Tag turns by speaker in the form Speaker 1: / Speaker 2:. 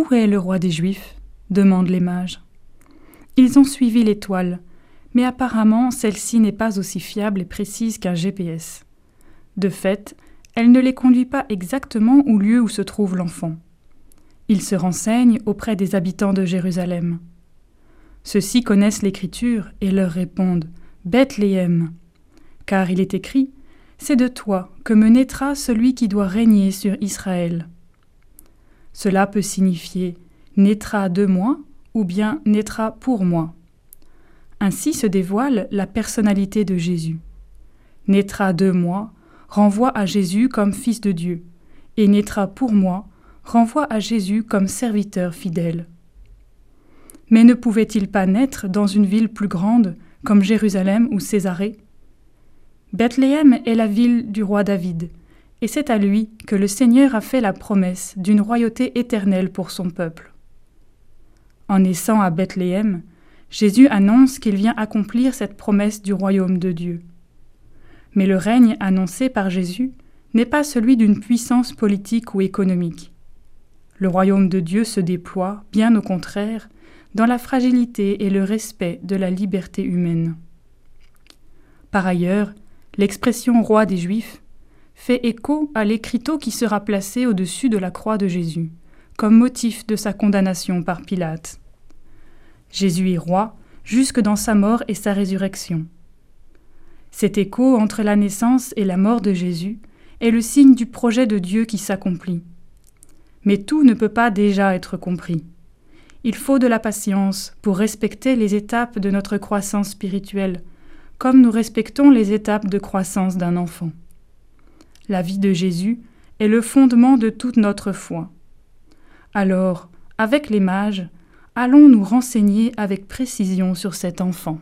Speaker 1: Où est le roi des Juifs? demandent les mages. Ils ont suivi l'étoile, mais apparemment celle-ci n'est pas aussi fiable et précise qu'un GPS. De fait, elle ne les conduit pas exactement au lieu où se trouve l'enfant. Ils se renseignent auprès des habitants de Jérusalem. Ceux-ci connaissent l'Écriture et leur répondent Bethléem. Car il est écrit C'est de toi que me naîtra celui qui doit régner sur Israël. Cela peut signifier naîtra de moi ou bien naîtra pour moi. Ainsi se dévoile la personnalité de Jésus. Naîtra de moi renvoie à Jésus comme Fils de Dieu, et naîtra pour moi renvoie à Jésus comme serviteur fidèle. Mais ne pouvait-il pas naître dans une ville plus grande, comme Jérusalem ou Césarée? Bethléem est la ville du roi David, et c'est à lui que le Seigneur a fait la promesse d'une royauté éternelle pour son peuple. En naissant à Bethléem, Jésus annonce qu'il vient accomplir cette promesse du royaume de Dieu. Mais le règne annoncé par Jésus n'est pas celui d'une puissance politique ou économique. Le royaume de Dieu se déploie, bien au contraire, dans la fragilité et le respect de la liberté humaine. Par ailleurs, l'expression roi des Juifs fait écho à l'écriteau qui sera placé au-dessus de la croix de Jésus, comme motif de sa condamnation par Pilate. Jésus est roi jusque dans sa mort et sa résurrection. Cet écho entre la naissance et la mort de Jésus est le signe du projet de Dieu qui s'accomplit. Mais tout ne peut pas déjà être compris. Il faut de la patience pour respecter les étapes de notre croissance spirituelle, comme nous respectons les étapes de croissance d'un enfant. La vie de Jésus est le fondement de toute notre foi. Alors, avec les mages, allons nous renseigner avec précision sur cet enfant.